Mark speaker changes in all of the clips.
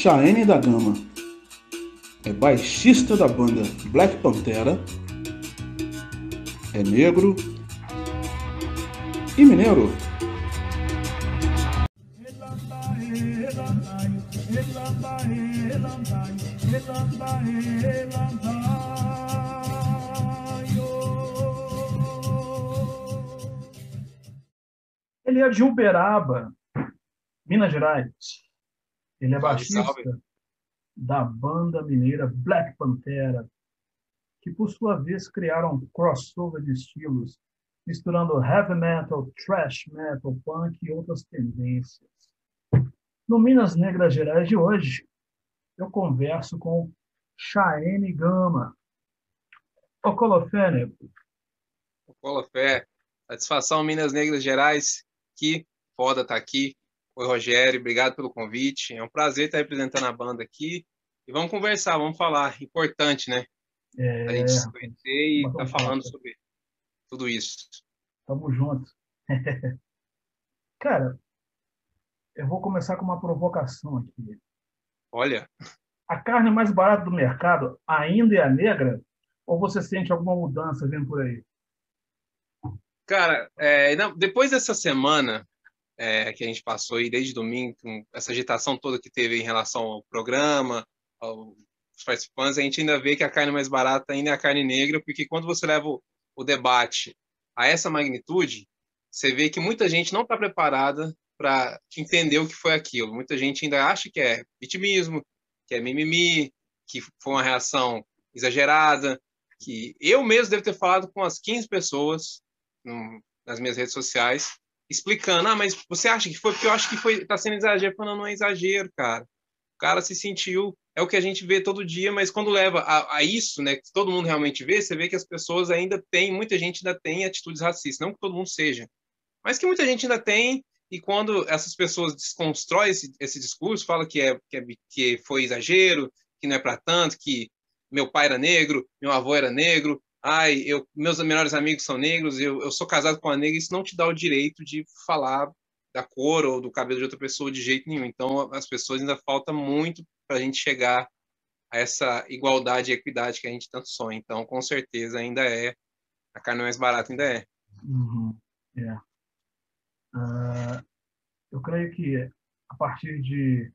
Speaker 1: Cheyenne da Gama. É baixista da banda Black Pantera. É negro e mineiro.
Speaker 2: Ele é de Uberaba, Minas Gerais. Ele é baixista da banda mineira Black Pantera, que por sua vez criaram um crossover de estilos, misturando heavy metal, thrash metal, punk e outras tendências. No Minas Negras Gerais de hoje, eu converso com Chaene Gama. Ô Colofé, nego.
Speaker 3: Colofé, satisfação Minas Negras Gerais, que foda estar tá aqui. Oi, Rogério, obrigado pelo convite. É um prazer estar representando a banda aqui. E vamos conversar, vamos falar. Importante, né? É, a gente se conhecer e estar tá falando sobre tudo isso.
Speaker 2: Tamo junto. Cara, eu vou começar com uma provocação aqui.
Speaker 3: Olha.
Speaker 2: A carne mais barata do mercado ainda é a negra? Ou você sente alguma mudança vindo por aí?
Speaker 3: Cara, é, não, depois dessa semana é, que a gente passou aí desde domingo, com essa agitação toda que teve em relação ao programa, aos participantes, a gente ainda vê que a carne mais barata ainda é a carne negra, porque quando você leva o, o debate a essa magnitude, você vê que muita gente não está preparada para entender o que foi aquilo. Muita gente ainda acha que é vitimismo, que é mimimi, que foi uma reação exagerada, que eu mesmo devo ter falado com as 15 pessoas nas minhas redes sociais, explicando, ah, mas você acha que foi? Porque eu acho que foi, tá sendo exagero. Falando, não é exagero, cara. O cara se sentiu, é o que a gente vê todo dia, mas quando leva a, a, isso, né, que todo mundo realmente vê, você vê que as pessoas ainda têm, muita gente ainda tem atitudes racistas, não que todo mundo seja, mas que muita gente ainda tem, e quando essas pessoas desconstroem esse, esse discurso, fala que é, que é que foi exagero, que não é para tanto, que meu pai era negro, meu avô era negro, ai, eu, meus melhores amigos são negros, eu, eu sou casado com uma negra, isso não te dá o direito de falar da cor ou do cabelo de outra pessoa de jeito nenhum. Então, as pessoas ainda falta muito para a gente chegar a essa igualdade e equidade que a gente tanto sonha. Então, com certeza, ainda é a carne mais barata ainda é.
Speaker 2: Uhum. Uh, eu creio que a partir de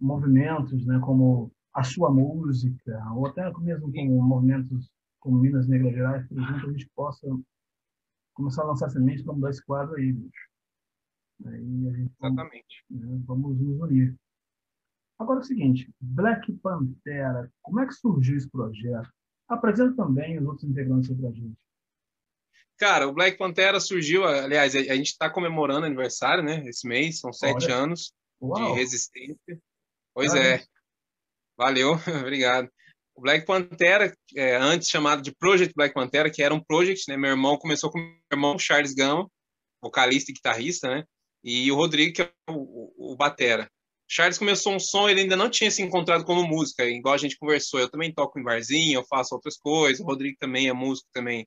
Speaker 2: movimentos, né, como a sua música, ou até mesmo com movimentos como Minas Negras Gerais, por exemplo, a gente possa começar a lançar sementes para mudar esse quadro aí, bicho. Aí a gente
Speaker 3: Exatamente.
Speaker 2: Vamos, né, vamos nos unir. Agora é o seguinte, Black Pantera, como é que surgiu esse projeto? Apresenta também os outros integrantes para a gente.
Speaker 3: Cara, o Black Pantera surgiu, aliás, a gente está comemorando aniversário, né? Esse mês, são sete Olha. anos Uau. de resistência. Pois é. Valeu, obrigado. O Black Pantera, é, antes chamado de Project Black Pantera, que era um project, né? Meu irmão começou com meu irmão Charles Gama, vocalista e guitarrista, né? E o Rodrigo, que é o, o, o batera. Charles começou um som, ele ainda não tinha se encontrado como música, igual a gente conversou. Eu também toco em barzinho, eu faço outras coisas. O Rodrigo também é músico, também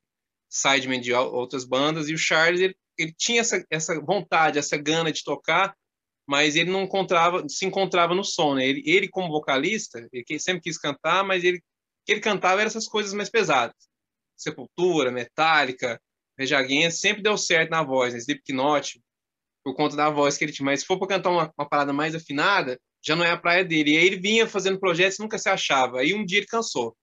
Speaker 3: sideman de outras bandas. E o Charles, ele, ele tinha essa, essa vontade, essa gana de tocar, mas ele não encontrava, se encontrava no som, né? Ele, ele como vocalista, ele sempre quis cantar, mas ele que ele cantava eram essas coisas mais pesadas. Sepultura, Metallica, Rejaguinha, sempre deu certo na voz, né? Slipknot, por conta da voz que ele tinha. Mas se for para cantar uma, uma, parada mais afinada, já não é a praia dele. E aí ele vinha fazendo projetos e nunca se achava. Aí um dia ele cansou.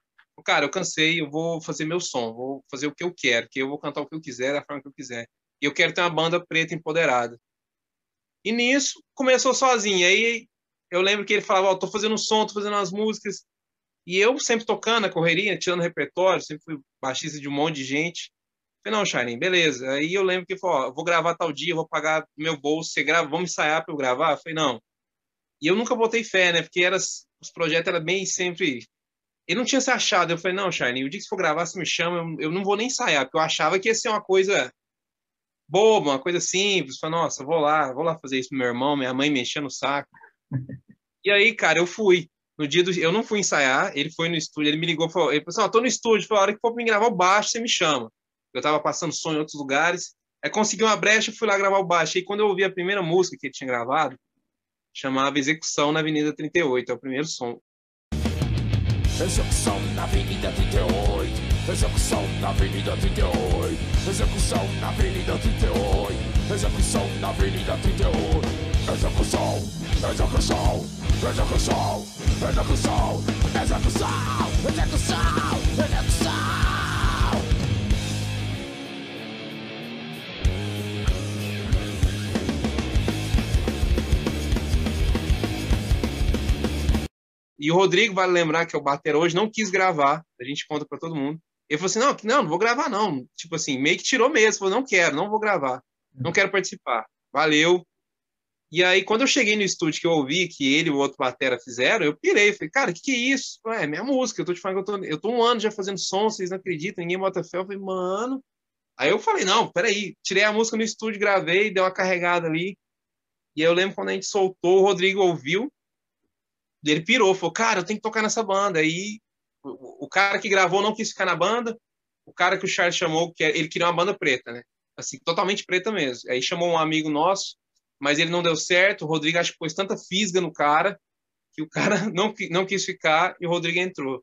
Speaker 3: Cara, eu cansei, eu vou fazer meu som, vou fazer o que eu quero, que eu vou cantar o que eu quiser, da forma que eu quiser. E eu quero ter uma banda preta empoderada. E nisso, começou sozinho. Aí eu lembro que ele falava, ó, oh, tô fazendo um som, tô fazendo umas músicas. E eu sempre tocando a correria, tirando repertório, sempre fui baixista de um monte de gente. Falei, não, Shining, beleza. Aí eu lembro que ele falou, ó, vou gravar tal dia, vou pagar meu bolso, você grava, vamos ensaiar para eu gravar? Eu falei, não. E eu nunca botei fé, né? Porque era, os projetos eram bem sempre... Ele não tinha se achado. Eu falei, não, Shining, o dia que você for gravar, você me chama, eu, eu não vou nem ensaiar, porque eu achava que ia ser uma coisa boba, uma coisa simples. Falei, nossa, vou lá, vou lá fazer isso pro meu irmão, minha mãe mexendo o saco. E aí, cara, eu fui. No dia do. Eu não fui ensaiar, ele foi no estúdio, ele me ligou, falou, ele falou assim: tô no estúdio, falou, a hora que for pra me gravar o baixo, você me chama. Eu tava passando som em outros lugares. Aí consegui uma brecha, fui lá gravar o baixo. E quando eu ouvi a primeira música que ele tinha gravado, chamava Execução na Avenida 38, é o primeiro som. Execução na Avenida 38, execução na Avenida 38, execução na Avenida 38, execução na Avenida 38, execução, execução, execução, execução, execução, execução, execução. E o Rodrigo, vale lembrar que o bater hoje, não quis gravar. A gente conta para todo mundo. Ele falou assim: não, não, não vou gravar, não. Tipo assim, meio que tirou mesmo. Falou: não quero, não vou gravar. Não quero participar. Valeu. E aí, quando eu cheguei no estúdio que eu ouvi que ele e o outro batera fizeram, eu pirei. Falei, cara, o que, que é isso? É minha música. Eu tô te falando que eu tô, eu tô um ano já fazendo som, vocês não acreditam, ninguém bota fé. Eu falei, mano. Aí eu falei, não, peraí. Tirei a música no estúdio, gravei, dei uma carregada ali. E aí eu lembro quando a gente soltou, o Rodrigo ouviu ele pirou, falou, cara, eu tenho que tocar nessa banda. Aí o, cara que gravou não quis ficar na banda, o cara que o Charles chamou, que é, ele queria uma banda preta, né? Assim, totalmente preta mesmo. Aí chamou um amigo nosso, mas ele não deu certo. O Rodrigo acho que pôs tanta fisga no cara que o cara não, não quis ficar e o Rodrigo entrou.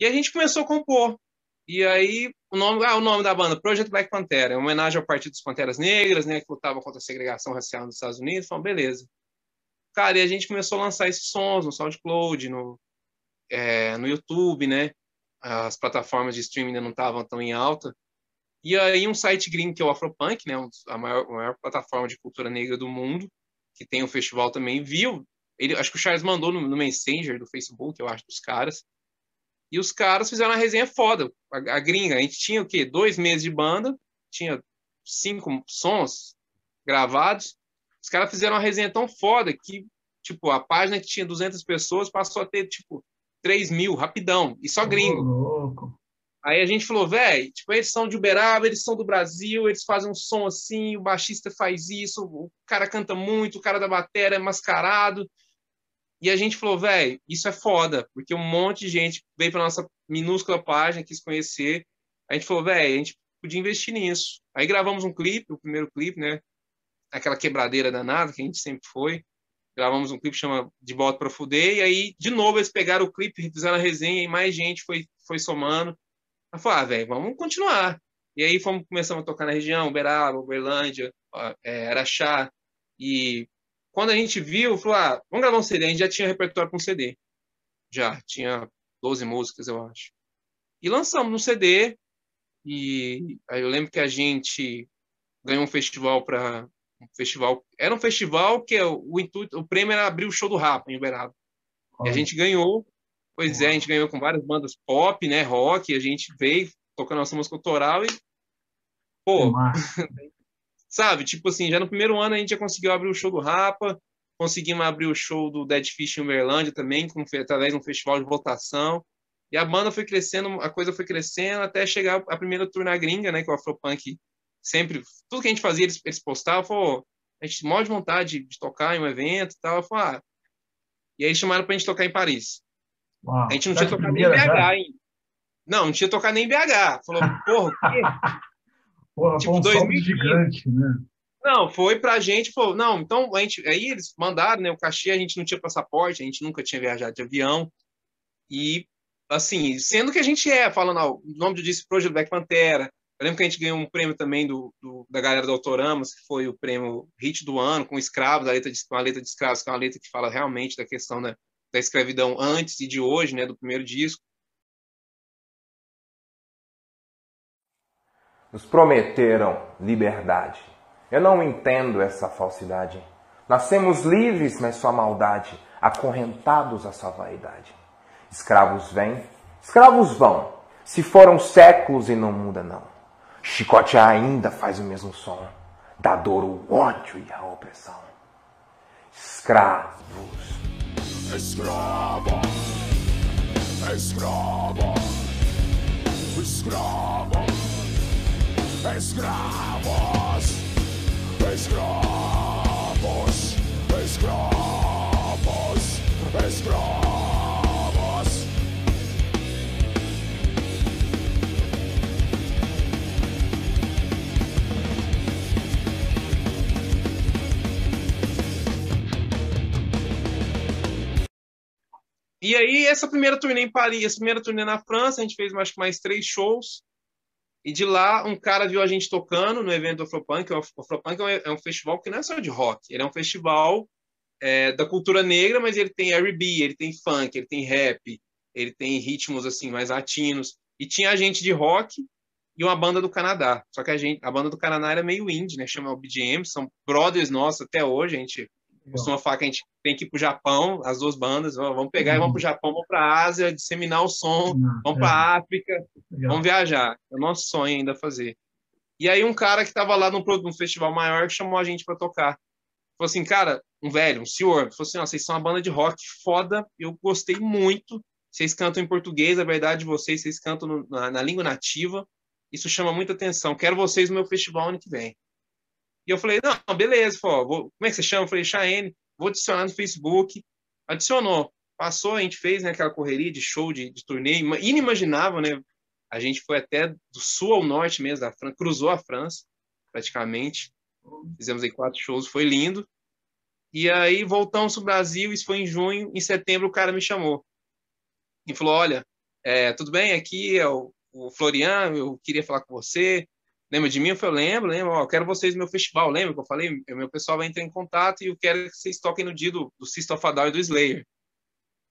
Speaker 3: E a gente começou a compor. E aí, o nome, ah, o nome da banda, Project Black Pantera, uma homenagem ao Partido dos Panteras Negras, né, que lutava contra a segregação racial nos Estados Unidos. Falamos, beleza. Cara, e a gente começou a lançar esses sons no SoundCloud, no, é, no YouTube, né? As plataformas de streaming ainda não estavam tão em alta. E aí um site gringo que é o Afropunk, né? A maior, a maior plataforma de cultura negra do mundo, que tem um festival também, viu. Ele, acho que o Charles mandou no, no Messenger do Facebook, eu acho, dos caras. E os caras fizeram uma resenha foda. A, a gringa, a gente tinha o quê? Dois meses de banda, tinha cinco sons gravados. Os caras fizeram uma resenha tão foda que, tipo, a página que tinha 200 pessoas passou a ter, tipo, 3 mil, rapidão, e só gringo.
Speaker 2: louco.
Speaker 3: Aí a gente falou, velho, tipo, eles são de Uberaba, eles são do Brasil, eles fazem um som assim, o baixista faz isso, o cara canta muito, o cara da bateria é mascarado. E a gente falou, velho, isso é foda, porque um monte de gente veio para nossa minúscula página, quis conhecer. A gente falou, velho, a gente podia investir nisso. Aí gravamos um clipe, o primeiro clipe, né? aquela quebradeira danada que a gente sempre foi. Gravamos um clipe chama De Volta para Fuder, e aí, de novo, eles pegaram o clipe, fizeram a resenha, e mais gente foi, foi somando. Eu falei, ah, velho, vamos continuar. E aí fomos, começamos a tocar na região, Uberaba, Uberlândia, é, Araxá. E quando a gente viu, falou, ah, vamos gravar um CD. A gente já tinha repertório com CD. Já, tinha 12 músicas, eu acho. E lançamos no CD. E aí eu lembro que a gente ganhou um festival para um festival. Era um festival que o, intuito, o prêmio era abrir o show do Rapa em Uberaba. E a gente ganhou. Pois é, a gente ganhou com várias bandas pop, né, rock, a gente veio tocando nossa música autoral e pô, sabe, tipo assim, já no primeiro ano a gente já conseguiu abrir o show do Rapa, conseguimos abrir o show do Dead Fish em Uberlândia também, com, através de um festival de votação. E a banda foi crescendo, a coisa foi crescendo até chegar a primeira tour na gringa, né, que o Afropunk sempre, tudo que a gente fazia, eles, eles postavam, falou, a gente morre de vontade de tocar em um evento e tal. Falei, ah. E aí chamaram pra gente tocar em Paris.
Speaker 2: Uau,
Speaker 3: a gente não tinha tocado nem em BH já? ainda. Não, não tinha tocado nem em BH. Falou, porra, o quê?
Speaker 2: porra, tipo, um 2020. gigante, né?
Speaker 3: Não, foi pra gente, falou, não, então a gente, aí eles mandaram, né, o cachê, a gente não tinha passaporte, a gente nunca tinha viajado de avião, e, assim, sendo que a gente é, falando, ó, o nome do disco Project Black Pantera, eu lembro que a gente ganhou um prêmio também do, do, da galera do Autoramos, que foi o prêmio Hit do Ano, com escravos, a letra de, uma letra de escravos, que é uma letra que fala realmente da questão da, da escravidão antes e de hoje, né, do primeiro disco.
Speaker 4: Nos prometeram liberdade. Eu não entendo essa falsidade. Nascemos livres, mas sua maldade, acorrentados à sua vaidade. Escravos vêm, escravos vão. Se foram séculos e não muda, não. Chicote ainda faz o mesmo som, da dor, o ódio e a opressão. Escravos. Escrava. Escrava. Escrava. Escravos. Escravos. Escravos. Escravos.
Speaker 3: E aí, essa primeira turnê em Paris, essa primeira turnê na França, a gente fez acho que mais três shows. E de lá, um cara viu a gente tocando no evento Afropunk. O Afropunk é um festival que não é só de rock, ele é um festival é, da cultura negra, mas ele tem R&B, ele tem funk, ele tem rap, ele tem ritmos assim mais latinos. E tinha gente de rock e uma banda do Canadá. Só que a gente, a banda do Canadá era meio indie, né? Chama BGM, são brothers nossos até hoje. A gente costuma falar que a gente tem que ir pro Japão, as duas bandas, vamos pegar uhum. e vamos pro Japão, vamos pra Ásia, disseminar o som, uhum. vamos é. África, Legal. vamos viajar. É o nosso sonho ainda fazer. E aí um cara que estava lá num, num, festival maior chamou a gente para tocar. Falou assim, cara, um velho, um senhor, falou assim, ó, vocês são uma banda de rock foda, eu gostei muito, vocês cantam em português, a verdade de vocês, vocês cantam no, na, na língua nativa, isso chama muita atenção, quero vocês no meu festival ano que vem. E eu falei, não, beleza, vou, como é que você chama? Eu falei, Chaene, vou adicionar no Facebook. Adicionou. Passou, a gente fez né, aquela correria de show, de, de turnê, inimaginável, né? A gente foi até do sul ao norte mesmo da França, cruzou a França, praticamente. Fizemos aí quatro shows, foi lindo. E aí voltamos para o Brasil, isso foi em junho. Em setembro, o cara me chamou e falou: Olha, é, tudo bem? Aqui é o, o Florian, eu queria falar com você. Lembra de mim? Eu falei, lembro, lembro. Ó, quero vocês no meu festival. Lembra que eu falei? O meu pessoal vai entrar em contato e eu quero que vocês toquem no dia do, do System of e do Slayer.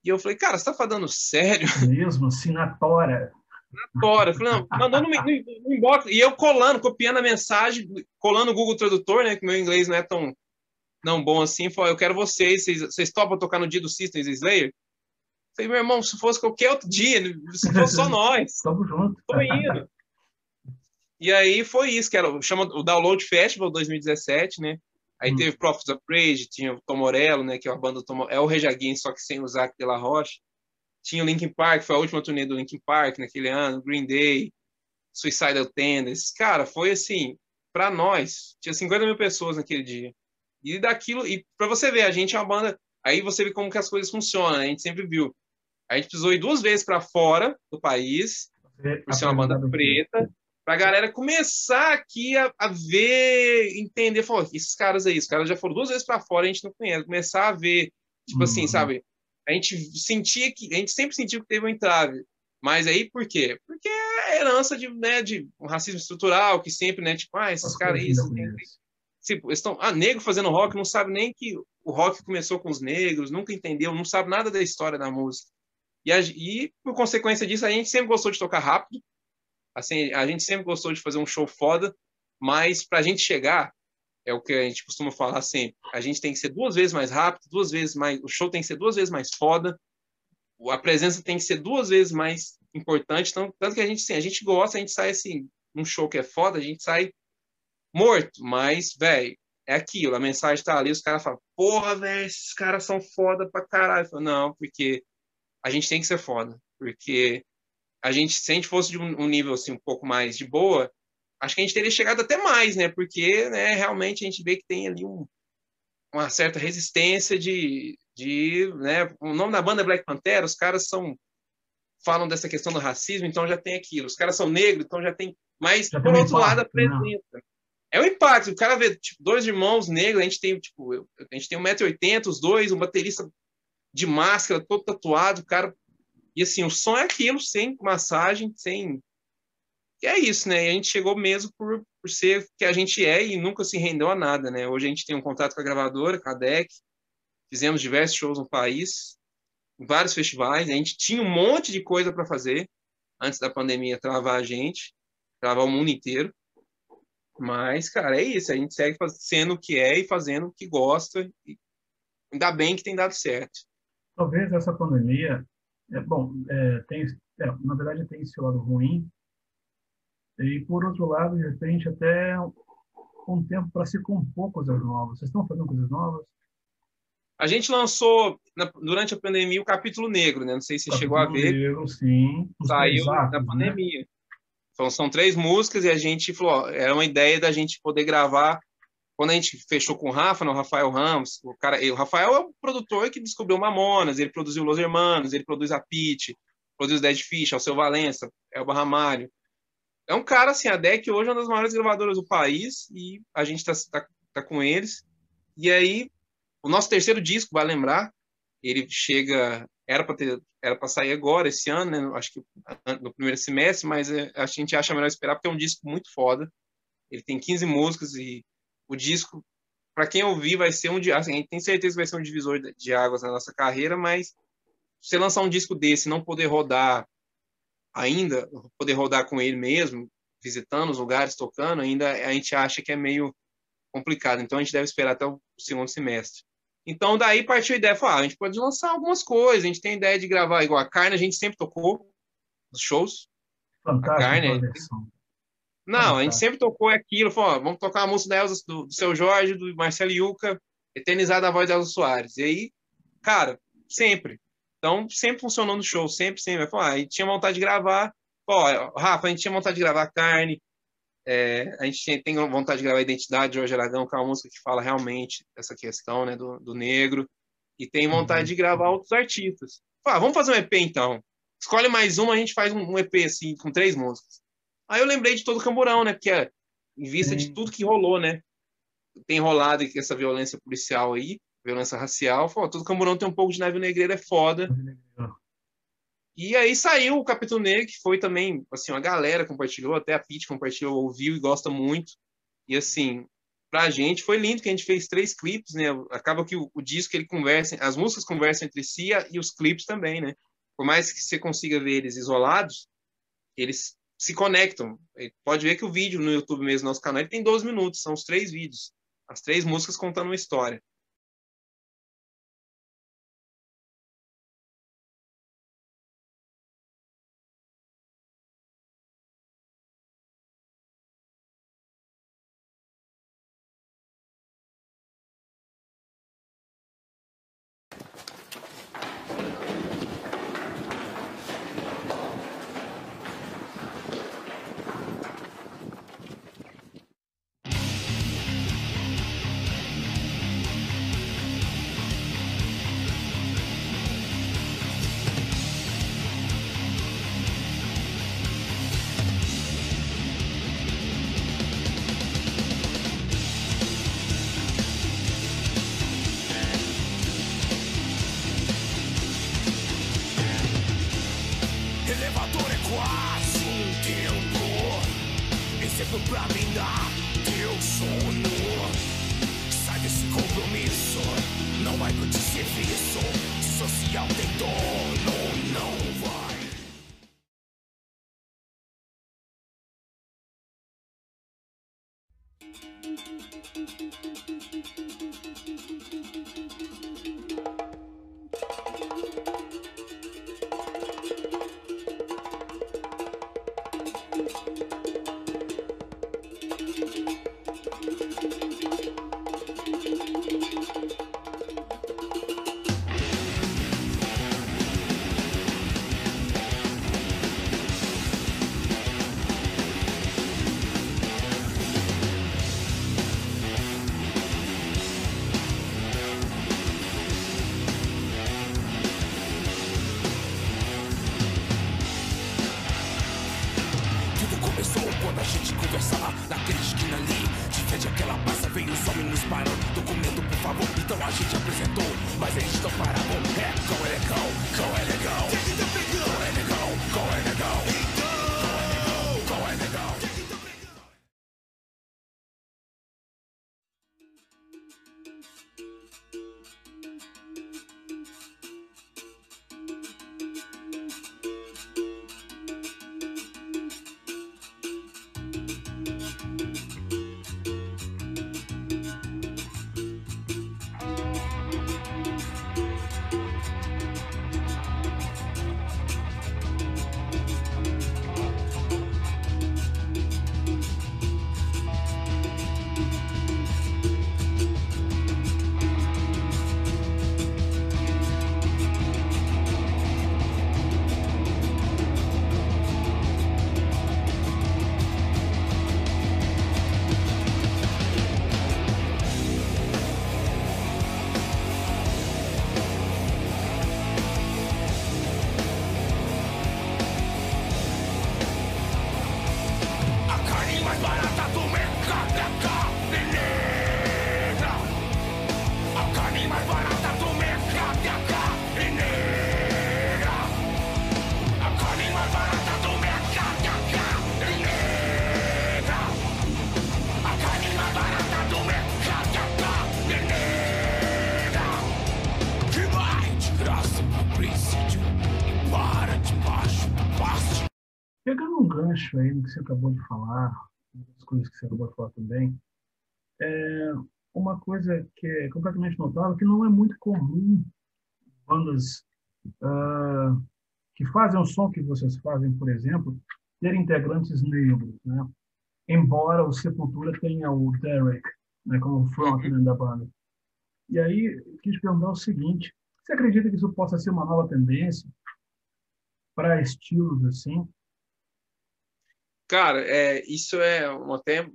Speaker 3: E eu falei, cara, você tá falando sério?
Speaker 2: Mesmo, assim, na tora.
Speaker 3: Na tora. Eu falei, não, mandou no, no, no inbox. E eu colando, copiando a mensagem, colando o Google Tradutor, né? Que meu inglês não é tão não bom assim. Falei, eu quero vocês, vocês, vocês topam tocar no dia do System e Slayer? falei, meu irmão, se fosse qualquer outro dia, se fosse só nós.
Speaker 2: Estamos juntos.
Speaker 3: Tô indo. E aí foi isso, que era chama o Download Festival 2017, né? Aí hum. teve Prophets of Rage, tinha o Tom Morello, né? Que é a banda Tom, é o Rejaguin, só que sem o Zac de la Rocha. Tinha o Linkin Park, foi a última turnê do Linkin Park naquele ano, Green Day, Suicidal Tendencies. Cara, foi assim, para nós, tinha 50 mil pessoas naquele dia. E daquilo, e para você ver, a gente é uma banda, aí você vê como que as coisas funcionam, né? a gente sempre viu. A gente precisou ir duas vezes para fora do país, por ser uma banda preta, para a galera começar aqui a, a ver, entender, falar, esses caras aí, os caras já foram duas vezes para fora, a gente não conhece, começar a ver, tipo assim, uhum. assim, sabe? A gente sentia que, a gente sempre sentiu que teve um entrave, mas aí por quê? Porque é herança de, né, de um racismo estrutural, que sempre, né, tipo, ah, esses caras aí, tipo, estão, ah, negro fazendo rock, não sabe nem que o rock começou com os negros, nunca entendeu, não sabe nada da história da música. E, a, e por consequência disso, a gente sempre gostou de tocar rápido, Assim, a gente sempre gostou de fazer um show foda, mas para a gente chegar, é o que a gente costuma falar sempre, a gente tem que ser duas vezes mais rápido, duas vezes mais, o show tem que ser duas vezes mais foda, a presença tem que ser duas vezes mais importante, então, tanto que a gente, sim, a gente gosta, a gente sai assim, num show que é foda, a gente sai morto, mas, velho, é aquilo, a mensagem tá ali, os caras falam, porra, velho, esses caras são foda pra caralho. Falo, não, porque a gente tem que ser foda, porque a gente, se a gente fosse de um, um, nível assim um pouco mais de boa, acho que a gente teria chegado até mais, né? Porque, né, realmente a gente vê que tem ali um, uma certa resistência de, de, né? O nome da banda é Black Panther, os caras são falam dessa questão do racismo, então já tem aquilo. Os caras são negros, então já tem. Mas já por outro lado apresenta. Né? É o impacto. O cara vê tipo, dois irmãos negros, a gente tem tipo, a gente tem 1,80m, os dois, um baterista de máscara, todo tatuado, o cara e assim, o som é aquilo, sem massagem, sem. E é isso, né? E a gente chegou mesmo por, por ser que a gente é e nunca se rendeu a nada, né? Hoje a gente tem um contato com a gravadora, com a DEC, fizemos diversos shows no país, em vários festivais, a gente tinha um monte de coisa para fazer antes da pandemia travar a gente, travar o mundo inteiro. Mas, cara, é isso, a gente segue sendo o que é e fazendo o que gosta, e ainda bem que tem dado certo.
Speaker 2: Talvez essa pandemia é, bom, é, tem, é, na verdade tem esse lado ruim, e por outro lado, de repente, até um tempo para se compor coisas novas. Vocês estão fazendo coisas novas?
Speaker 3: A gente lançou na, durante a pandemia o capítulo negro, né? Não sei se você chegou a ver.
Speaker 2: Negro, sim.
Speaker 3: Saiu na né? pandemia. Né? Então, são três músicas e a gente falou, ó, era uma ideia da gente poder gravar quando a gente fechou com o Rafa, no Rafael Ramos, o cara, o Rafael é o produtor que descobriu Mamonas, ele produziu Los Hermanos, ele produz a Pit, produz Dead Fish, Alceu Valença, Elba Ramalho. É um cara, assim, a DEC hoje é uma das maiores gravadoras do país e a gente tá, tá, tá com eles. E aí, o nosso terceiro disco, vai lembrar, ele chega era para ter era para sair agora esse ano, né? Acho que no primeiro semestre, mas é, a gente acha melhor esperar porque é um disco muito foda. Ele tem 15 músicas e o disco para quem ouvir vai ser um assim, a gente tem certeza que vai ser um divisor de águas na nossa carreira, mas você lançar um disco desse, não poder rodar ainda, poder rodar com ele mesmo, visitando os lugares, tocando, ainda a gente acha que é meio complicado. Então a gente deve esperar até o segundo semestre. Então daí partiu a ideia, falou, ah, a gente pode lançar algumas coisas, a gente tem ideia de gravar igual a carne, a gente sempre tocou nos shows.
Speaker 2: Fantástico. A carne,
Speaker 3: não, a gente sempre tocou aquilo, falou, vamos tocar a música da Elza, do, do seu Jorge, do Marcelo Yuca, eternizada a voz da Elza Soares. E aí, cara, sempre. Então, sempre funcionou no show, sempre, sempre. Falou, ah, a gente tinha vontade de gravar. Ó, Rafa, a gente tinha vontade de gravar carne, é, a gente tem vontade de gravar Identidade de Jorge Aragão, que é uma música que fala realmente essa questão né, do, do negro, e tem vontade uhum. de gravar outros artistas. Ah, vamos fazer um EP então. Escolhe mais uma, a gente faz um, um EP assim, com três músicas. Aí eu lembrei de todo o Camburão, né? Porque é, em vista de tudo que rolou, né? Tem rolado essa violência policial aí, violência racial. Pô, todo Camburão tem um pouco de navio negreiro, é foda. E aí saiu o Capitão Negro, que foi também, assim, uma galera compartilhou, até a Pete compartilhou, ouviu e gosta muito. E assim, pra gente foi lindo que a gente fez três clipes, né? Acaba que o, o disco ele conversa, as músicas conversam entre si e os clipes também, né? Por mais que você consiga ver eles isolados, eles se conectam. Pode ver que o vídeo no YouTube mesmo, nosso canal, ele tem 12 minutos, são os três vídeos. As três músicas contando uma história.
Speaker 2: Gancho aí no que você acabou de falar, as coisas que você acabou de falar também. É uma coisa que é completamente notável, que não é muito comum bandas uh, que fazem o som que vocês fazem, por exemplo, ter integrantes negros, né? Embora o Sepultura tenha o Derek, né, como frontman uhum. da banda. E aí, quis perguntar o seguinte: você acredita que isso possa ser uma nova tendência para estilos assim?
Speaker 3: Cara, é, isso é até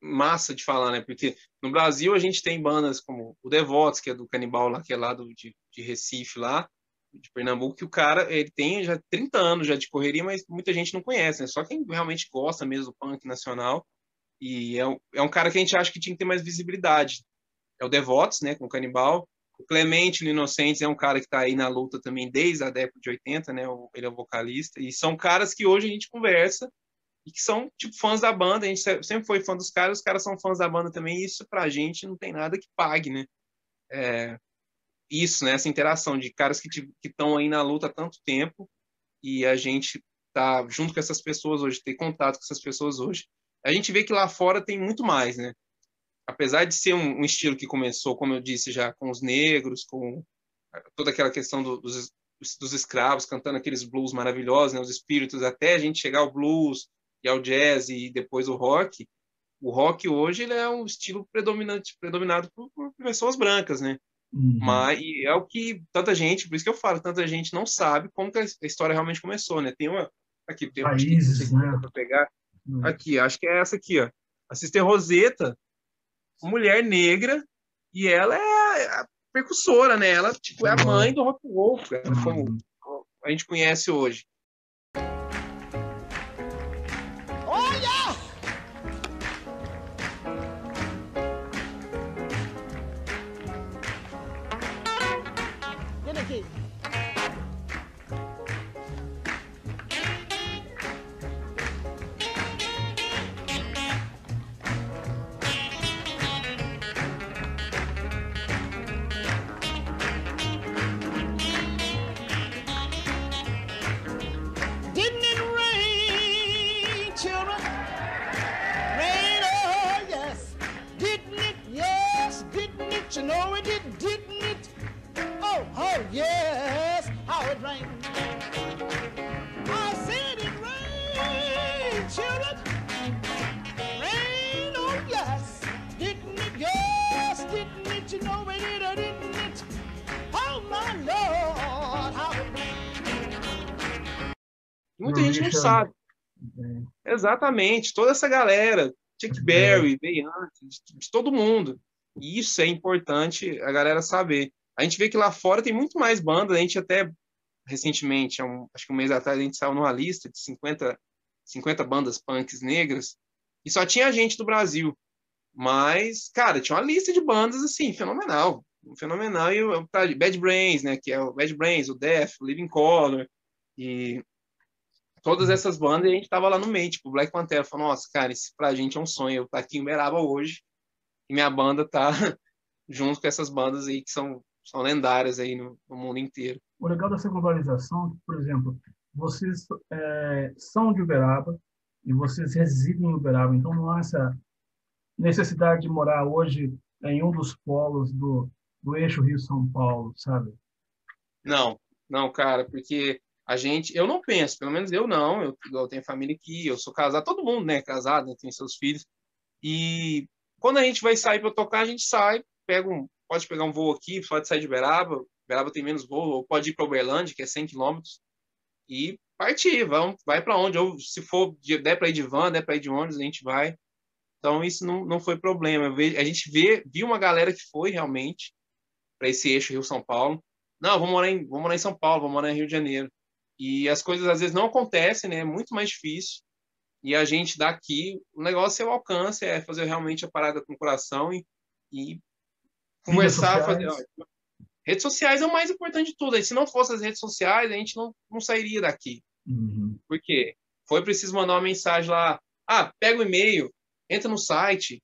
Speaker 3: massa de falar, né? Porque no Brasil a gente tem bandas como o Devotos, que é do Canibal lá, que é lá do, de, de Recife lá, de Pernambuco, que o cara ele tem já 30 anos já de correria, mas muita gente não conhece, né? Só quem realmente gosta mesmo do punk nacional. E é é um cara que a gente acha que tinha que ter mais visibilidade. É o Devotos, né, com o Canibal. O Clemente, no Inocentes, é um cara que está aí na luta também desde a década de 80, né? Ele é o vocalista. E são caras que hoje a gente conversa e que são, tipo, fãs da banda. A gente sempre foi fã dos caras, os caras são fãs da banda também. E isso, pra gente, não tem nada que pague, né? É, isso, né? Essa interação de caras que estão aí na luta há tanto tempo e a gente tá junto com essas pessoas hoje, ter contato com essas pessoas hoje. A gente vê que lá fora tem muito mais, né? Apesar de ser um, um estilo que começou, como eu disse, já com os negros, com toda aquela questão do, dos, dos escravos cantando aqueles blues maravilhosos, né? Os espíritos, até a gente chegar ao blues e ao jazz e depois o rock. O rock hoje ele é um estilo predominante, predominado por, por pessoas brancas, né? Uhum. Mas é o que tanta gente, por isso que eu falo, tanta gente não sabe como que a história realmente começou, né? Tem uma aqui, tem uma
Speaker 2: Países, né?
Speaker 3: para pegar. Uhum. Aqui, acho que é essa aqui, ó. A Sister Rosetta, mulher negra, e ela é a percussora, né? Ela tipo é a mãe do rock and roll, como uhum. a gente conhece hoje. Muita gente não sabe. É. Exatamente, toda essa galera, Chuck Berry, veio antes, de todo mundo. E isso é importante a galera saber. A gente vê que lá fora tem muito mais bandas, a gente até recentemente, um, acho que um mês atrás, a gente saiu numa lista de 50, 50 bandas punks negras, e só tinha gente do Brasil. Mas, cara, tinha uma lista de bandas, assim, fenomenal. Fenomenal. E o Bad Brains, né? Que é o Bad Brains, o Death, o Living Color. E todas essas bandas, e a gente tava lá no meio, tipo, Black Panther. Falou, nossa, cara, isso pra gente é um sonho. Eu estar aqui em Uberaba hoje e minha banda tá junto com essas bandas aí que são, são lendárias aí no, no mundo inteiro.
Speaker 2: O legal dessa globalização, por exemplo, vocês é, são de Uberaba e vocês residem em Uberaba, então não há essa necessidade de morar hoje em um dos polos do, do eixo Rio-São Paulo, sabe?
Speaker 3: Não, não, cara, porque a gente, eu não penso, pelo menos eu não, eu, eu tenho família aqui, eu sou casado, todo mundo, né, casado, né, tem seus filhos, e quando a gente vai sair para tocar, a gente sai, pega um, pode pegar um voo aqui, pode sair de Beraba, Beraba tem menos voo, ou pode ir para Uberlândia, que é 100 quilômetros, e partir, vamos, vai para onde, ou se for, der para ir de van, der para ir de ônibus, a gente vai, então isso não, não foi problema, a gente vê, viu uma galera que foi realmente para esse eixo Rio-São Paulo, não, vamos morar, em, vamos morar em São Paulo, vamos morar em Rio de Janeiro, e as coisas às vezes não acontecem, né? É muito mais difícil. E a gente daqui, o negócio é o alcance, é fazer realmente a parada com o coração e, e conversar, fazer. Ó, redes sociais é o mais importante de tudo. E se não fosse as redes sociais, a gente não, não sairia daqui. Uhum. Por quê? Foi preciso mandar uma mensagem lá. Ah, pega o e-mail, entra no site,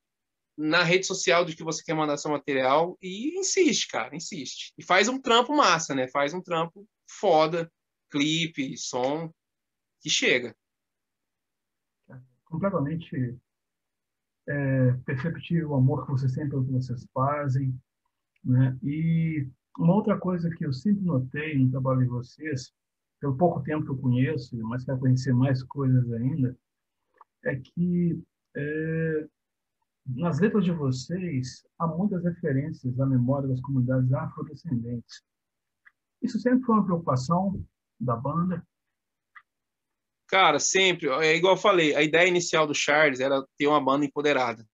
Speaker 3: na rede social do que você quer mandar seu material e insiste, cara, insiste. E faz um trampo massa, né? Faz um trampo foda clipe, som, que chega.
Speaker 2: completamente é, perceptível o amor que vocês têm pelo que vocês fazem. Né? E uma outra coisa que eu sempre notei no trabalho de vocês, pelo pouco tempo que eu conheço, mas quero conhecer mais coisas ainda, é que é, nas letras de vocês há muitas referências à memória das comunidades afrodescendentes. Isso sempre foi uma preocupação da banda?
Speaker 3: Cara, sempre. É igual eu falei, a ideia inicial do Charles era ter uma banda empoderada.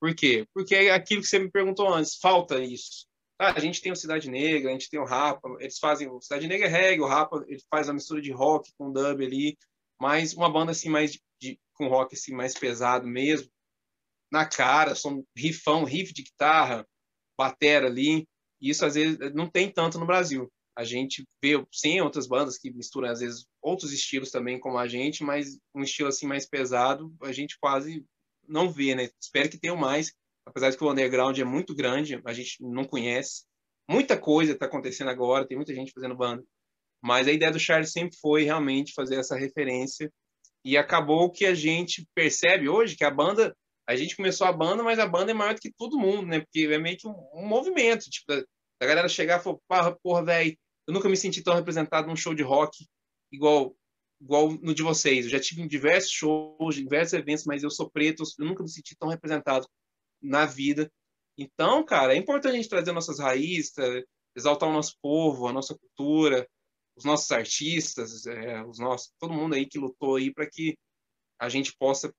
Speaker 3: Por quê? Porque é aquilo que você me perguntou antes, falta isso. Ah, a gente tem o Cidade Negra, a gente tem o Rapa, eles fazem o Cidade Negra é reggae, o Rapa ele faz a mistura de rock com dub ali, mas uma banda assim mais de, de, com rock assim mais pesado mesmo, na cara, som rifão, riff de guitarra, batera ali. Isso às vezes não tem tanto no Brasil. A gente vê sim outras bandas que misturam às vezes outros estilos também como a gente, mas um estilo assim mais pesado, a gente quase não vê, né? Espero que tenham mais, apesar de que o underground é muito grande, a gente não conhece. Muita coisa está acontecendo agora, tem muita gente fazendo banda. Mas a ideia do Charles sempre foi realmente fazer essa referência e acabou que a gente percebe hoje que a banda a gente começou a banda, mas a banda é maior do que todo mundo, né? Porque é meio que um, um movimento, tipo, da, da, galera chegar e falar, porra, velho, eu nunca me senti tão representado num show de rock igual igual no de vocês. Eu já tive em diversos shows, diversos eventos, mas eu sou preto, eu nunca me senti tão representado na vida. Então, cara, é importante a gente trazer nossas raízes, exaltar o nosso povo, a nossa cultura, os nossos artistas, é, os nossos, todo mundo aí que lutou aí para que a gente possa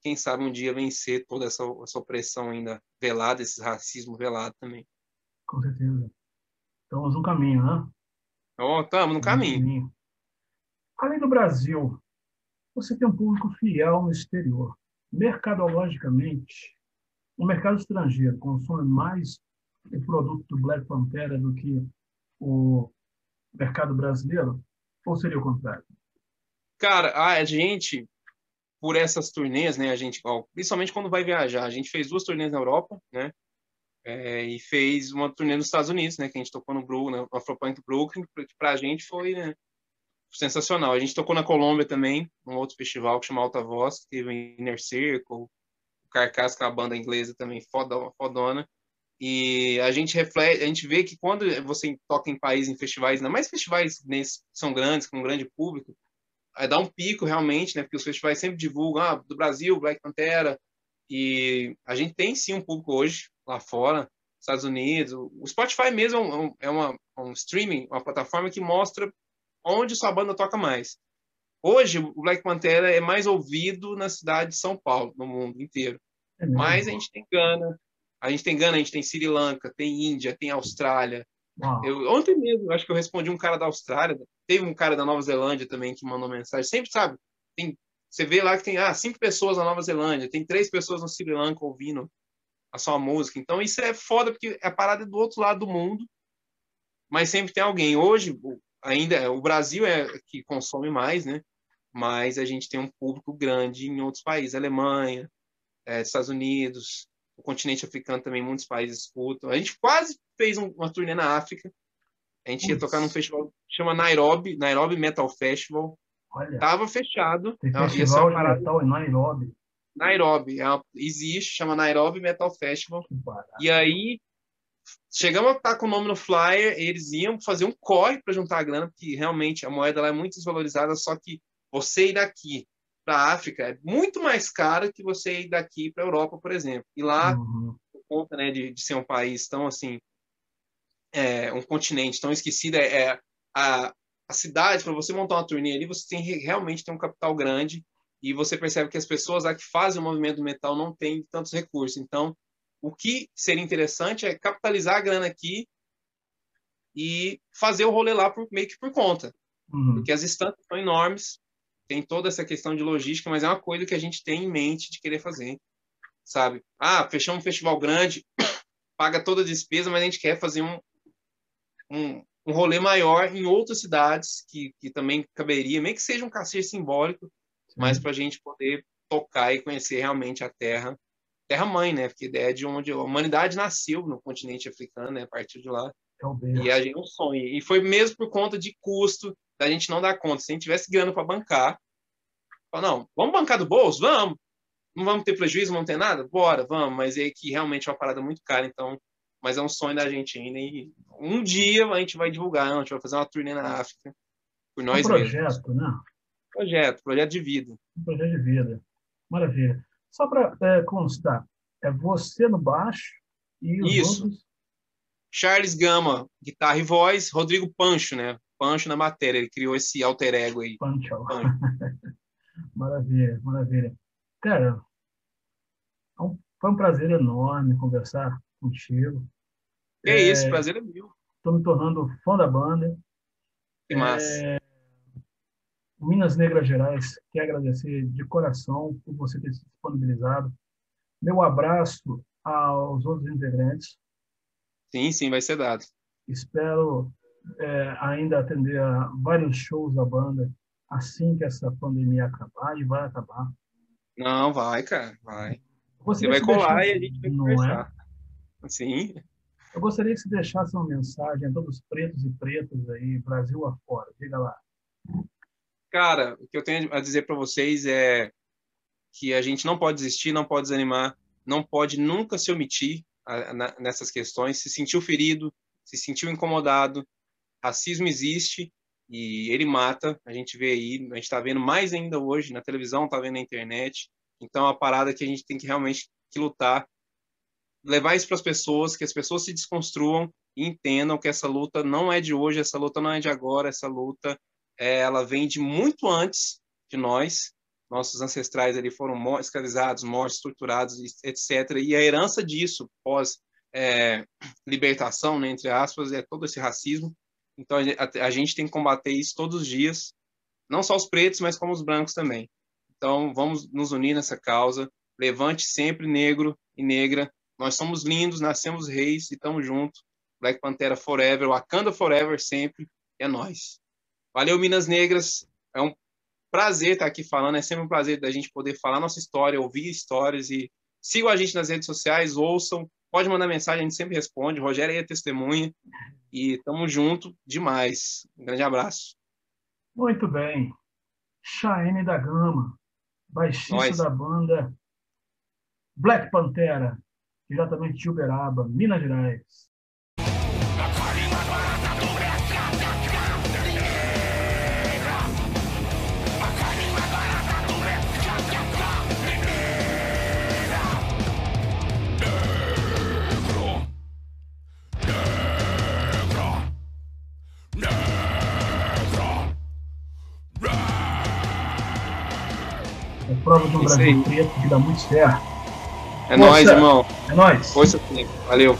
Speaker 3: quem sabe um dia vencer toda essa, essa opressão ainda velada, esse racismo velado também.
Speaker 2: Com certeza. Estamos no caminho, né?
Speaker 3: Oh, estamos no caminho. caminho.
Speaker 2: Além do Brasil, você tem um público fiel no exterior. Mercadologicamente, o mercado estrangeiro consome mais o produto do Black Pantera do que o mercado brasileiro? Ou seria o contrário?
Speaker 3: Cara, a gente por essas turnês, né, a gente, principalmente quando vai viajar, a gente fez duas turnês na Europa, né, é, e fez uma turnê nos Estados Unidos, né, que a gente tocou no Brooklyn, no Afropunk Brooklyn, que pra gente foi, né, sensacional. A gente tocou na Colômbia também, num outro festival que chama Alta Voz, que teve o Inner Circle, o Carcass, que é a banda inglesa também, foda, fodona. E a gente reflete, a gente vê que quando você toca em países, em festivais, ainda mais festivais nesse, são grandes, com um grande público, é, dá um pico realmente, né? Porque os festivais sempre divulgam ah, do Brasil, Black Pantera, e a gente tem sim um público hoje lá fora, Estados Unidos. O Spotify mesmo é um, é uma, um streaming, uma plataforma que mostra onde sua banda toca mais. Hoje, o Black Pantera é mais ouvido na cidade de São Paulo, no mundo inteiro. É Mas a gente tem Gana, a gente tem Gana, a gente tem Sri Lanka, tem Índia, tem Austrália, eu, ontem mesmo, acho que eu respondi um cara da Austrália, teve um cara da Nova Zelândia também que mandou mensagem. Sempre, sabe, tem, você vê lá que tem ah, cinco pessoas na Nova Zelândia, tem três pessoas no Sri Lanka ouvindo a sua música. Então isso é foda porque a parada é do outro lado do mundo, mas sempre tem alguém. Hoje, ainda, o Brasil é que consome mais, né? Mas a gente tem um público grande em outros países, Alemanha, é, Estados Unidos, o continente africano também, muitos países escutam. A gente quase fez um, uma turnê na África. A gente ia tocar num festival que chama Nairobi, Nairobi Metal Festival. Olha, Tava fechado.
Speaker 2: Tem festival de metal em Nairobi.
Speaker 3: Nairobi, é uma, existe, chama Nairobi Metal Festival. E aí chegamos a estar com o nome no flyer, eles iam fazer um corre para juntar a grana, porque realmente a moeda lá é muito desvalorizada, só que você ir daqui para a África é muito mais caro que você ir daqui para a Europa, por exemplo. E lá, uhum. por conta né, de, de, ser um país tão assim, é, um continente tão esquecido, é, é a, a cidade, para você montar uma turnê ali, você tem realmente tem um capital grande e você percebe que as pessoas lá que fazem o movimento metal não têm tantos recursos. Então, o que seria interessante é capitalizar a grana aqui e fazer o rolê lá por, meio que por conta. Uhum. Porque as instâncias são enormes, tem toda essa questão de logística, mas é uma coisa que a gente tem em mente de querer fazer, sabe? Ah, fechamos um festival grande, paga toda a despesa, mas a gente quer fazer um, um, um rolê maior em outras cidades que, que também caberia, meio que seja um cacete simbólico, Sim. mas para a gente poder tocar e conhecer realmente a terra, terra mãe, né? Porque a ideia é de onde a humanidade nasceu no continente africano, né? A partir de lá. É e a gente é um sonho. E foi mesmo por conta de custo, da gente não dar conta. Se a gente tivesse grana para bancar, não, vamos bancar do bolso? Vamos. não vamos ter prejuízo, não ter nada? Bora, vamos, mas é que realmente é uma parada muito cara, então, mas é um sonho da gente ainda. E um dia a gente vai divulgar, a gente vai fazer uma turnê na África. Por nós
Speaker 2: um projeto,
Speaker 3: mesmos.
Speaker 2: né?
Speaker 3: Projeto, projeto de vida.
Speaker 2: Um projeto de vida. Maravilha. Só para é, constar, é você no baixo e os
Speaker 3: Isso.
Speaker 2: outros...
Speaker 3: Charles Gama, guitarra e voz, Rodrigo Pancho, né? Pancho na matéria, ele criou esse alter ego aí.
Speaker 2: Pancho. Pancho. maravilha, maravilha. Cara, é foi um prazer enorme conversar contigo.
Speaker 3: Que é, isso, prazer é meu.
Speaker 2: Estou me tornando fã da banda.
Speaker 3: Que massa.
Speaker 2: É, Minas Negras Gerais quer agradecer de coração por você ter se disponibilizado. Meu abraço aos outros integrantes.
Speaker 3: Sim, sim, vai ser dado.
Speaker 2: Espero é, ainda atender a vários shows da banda assim que essa pandemia acabar, e vai acabar.
Speaker 3: Não, vai, cara, vai. Você vai colar deixar... e a gente vai Não é? conversar. É? Sim.
Speaker 2: Eu gostaria que você deixasse uma mensagem a todos os pretos e pretas aí, Brasil afora. Diga lá.
Speaker 3: Cara, o que eu tenho a dizer para vocês é que a gente não pode desistir, não pode desanimar, não pode nunca se omitir nessas questões. Se sentiu ferido, se sentiu incomodado, racismo existe e ele mata. A gente vê aí, a gente está vendo mais ainda hoje na televisão, está vendo na internet. Então, é a parada que a gente tem que realmente lutar, levar isso para as pessoas, que as pessoas se desconstruam e entendam que essa luta não é de hoje, essa luta não é de agora, essa luta é, ela vem de muito antes de nós. Nossos ancestrais ali foram escravizados, mortos, torturados, etc. E a herança disso, pós é, libertação, né, entre aspas, é todo esse racismo. Então a, a gente tem que combater isso todos os dias, não só os pretos, mas como os brancos também. Então vamos nos unir nessa causa. Levante sempre negro e negra. Nós somos lindos, nascemos reis e estamos juntos. Black Pantera Forever, Wakanda Forever sempre. É nós. Valeu, Minas Negras. É um prazer estar aqui falando. É sempre um prazer da gente poder falar nossa história, ouvir histórias e sigam a gente nas redes sociais, ouçam. Pode mandar mensagem, a gente sempre responde. Rogério aí é testemunha. E tamo junto demais. Um grande abraço.
Speaker 2: Muito bem. Chaene da Gama, baixista Nós. da banda Black Pantera, diretamente de Uberaba, Minas Gerais. prova do Brasil preto, que dá muito certo.
Speaker 3: É nóis, irmão.
Speaker 2: É nóis.
Speaker 3: Força, valeu.